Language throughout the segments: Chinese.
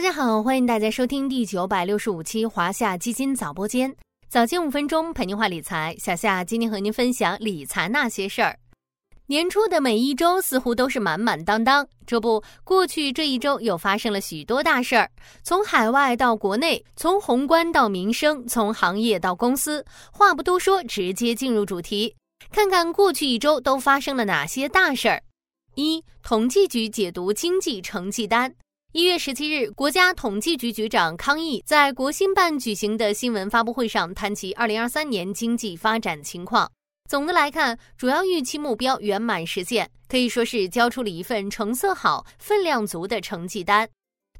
大家好，欢迎大家收听第九百六十五期华夏基金早播间，早间五分钟陪您话理财。小夏今天和您分享理财那些事儿。年初的每一周似乎都是满满当当，这不，过去这一周又发生了许多大事儿，从海外到国内，从宏观到民生，从行业到公司。话不多说，直接进入主题，看看过去一周都发生了哪些大事儿。一、统计局解读经济成绩单。一月十七日，国家统计局局长康毅在国新办举行的新闻发布会上谈及二零二三年经济发展情况。总的来看，主要预期目标圆满实现，可以说是交出了一份成色好、分量足的成绩单。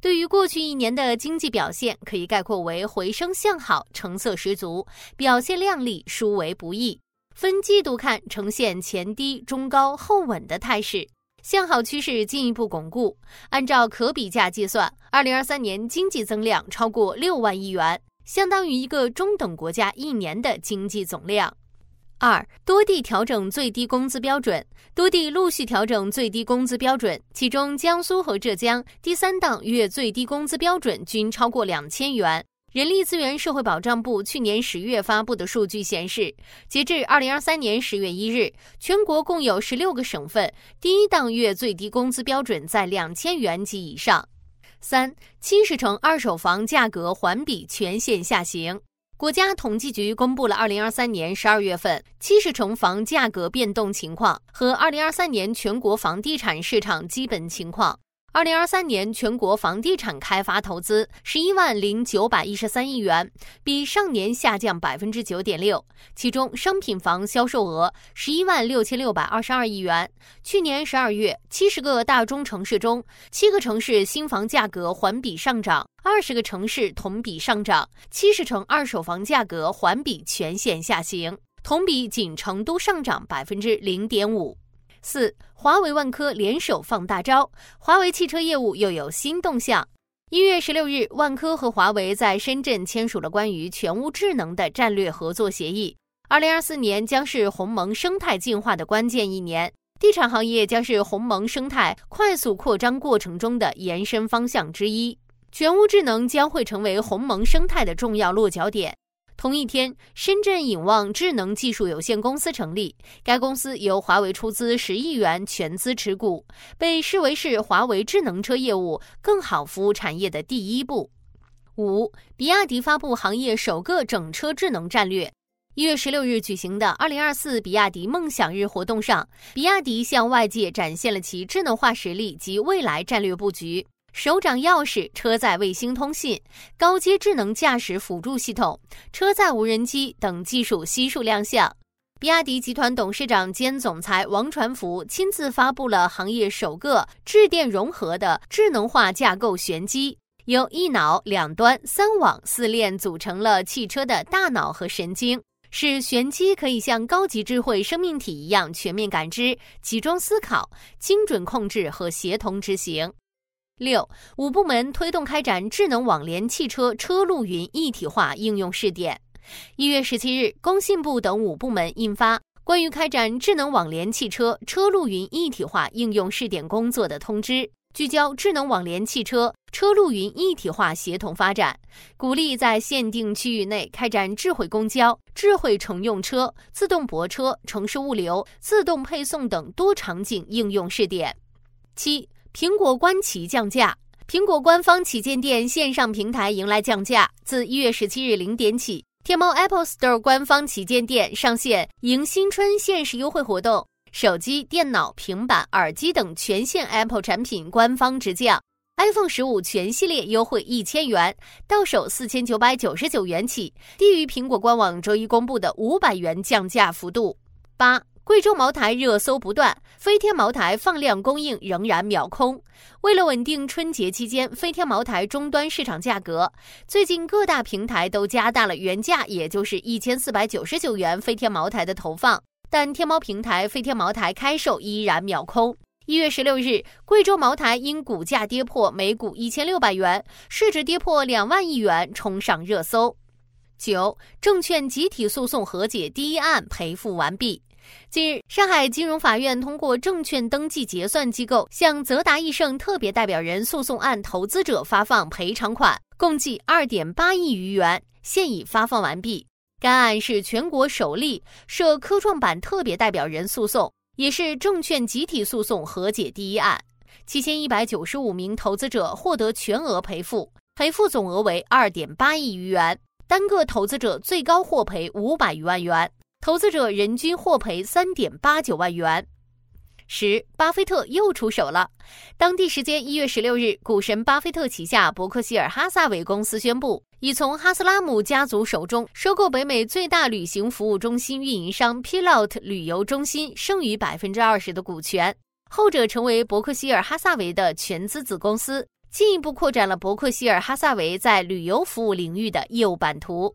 对于过去一年的经济表现，可以概括为回升向好、成色十足、表现亮丽、殊为不易。分季度看，呈现前低、中高、后稳的态势，向好趋势进一步巩固。按照可比价计算，二零二三年经济增量超过六万亿元，相当于一个中等国家一年的经济总量。二多地调整最低工资标准，多地陆续调整最低工资标准，其中江苏和浙江第三档月最低工资标准均超过两千元。人力资源社会保障部去年十月发布的数据显示，截至二零二三年十月一日，全国共有十六个省份第一档月最低工资标准在两千元及以上。三七十城二手房价格环比全线下行。国家统计局公布了二零二三年十二月份七十城房价格变动情况和二零二三年全国房地产市场基本情况。二零二三年全国房地产开发投资十一万零九百一十三亿元，比上年下降百分之九点六。其中，商品房销售额十一万六千六百二十二亿元。去年十二月，七十个大中城市中，七个城市新房价格环比上涨，二十个城市同比上涨，七十城二手房价格环比全线下行，同比仅成都上涨百分之零点五。四，华为万科联手放大招，华为汽车业务又有新动向。一月十六日，万科和华为在深圳签署了关于全屋智能的战略合作协议。二零二四年将是鸿蒙生态进化的关键一年，地产行业将是鸿蒙生态快速扩张过程中的延伸方向之一，全屋智能将会成为鸿蒙生态的重要落脚点。同一天，深圳影望智能技术有限公司成立，该公司由华为出资十亿元全资持股，被视为是华为智能车业务更好服务产业的第一步。五，比亚迪发布行业首个整车智能战略。一月十六日举行的二零二四比亚迪梦想日活动上，比亚迪向外界展现了其智能化实力及未来战略布局。手掌钥匙、车载卫星通信、高阶智能驾驶辅助系统、车载无人机等技术悉数亮相。比亚迪集团董事长兼总裁王传福亲自发布了行业首个智电融合的智能化架构玄机，由一脑、两端、三网、四链组成了汽车的大脑和神经，使玄机可以像高级智慧生命体一样全面感知、集中思考、精准控制和协同执行。六五部门推动开展智能网联汽车车路云一体化应用试点。一月十七日，工信部等五部门印发《关于开展智能网联汽车车路云一体化应用试点工作的通知》，聚焦智能网联汽车车路云一体化协同发展，鼓励在限定区域内开展智慧公交、智慧乘用车、自动泊车、城市物流、自动配送等多场景应用试点。七。苹果官旗降价，苹果官方旗舰店线上平台迎来降价。自一月十七日零点起，天猫 Apple Store 官方旗舰店上线迎新春限时优惠活动，手机、电脑、平板、耳机等全线 Apple 产品官方直降。iPhone 十五全系列优惠一千元，到手四千九百九十九元起，低于苹果官网周一公布的五百元降价幅度。八。贵州茅台热搜不断，飞天茅台放量供应仍然秒空。为了稳定春节期间飞天茅台终端市场价格，最近各大平台都加大了原价，也就是一千四百九十九元飞天茅台的投放。但天猫平台飞天茅台开售依然秒空。一月十六日，贵州茅台因股价跌破每股一千六百元，市值跌破两万亿元，冲上热搜。九，证券集体诉讼和解第一案赔付完毕。近日，上海金融法院通过证券登记结算机构向泽达易盛特别代表人诉讼案投资者发放赔偿款，共计二点八亿余元，现已发放完毕。该案是全国首例涉科创板特别代表人诉讼，也是证券集体诉讼和解第一案。七千一百九十五名投资者获得全额赔付，赔付总额为二点八亿余元，单个投资者最高获赔五百余万元。投资者人均获赔三点八九万元。十，巴菲特又出手了。当地时间一月十六日，股神巴菲特旗下伯克希尔哈萨韦公司宣布，已从哈斯拉姆家族手中收购北美最大旅行服务中心运营商 Pilot 旅游中心剩余百分之二十的股权，后者成为伯克希尔哈萨韦的全资子公司，进一步扩展了伯克希尔哈萨韦在旅游服务领域的业务版图。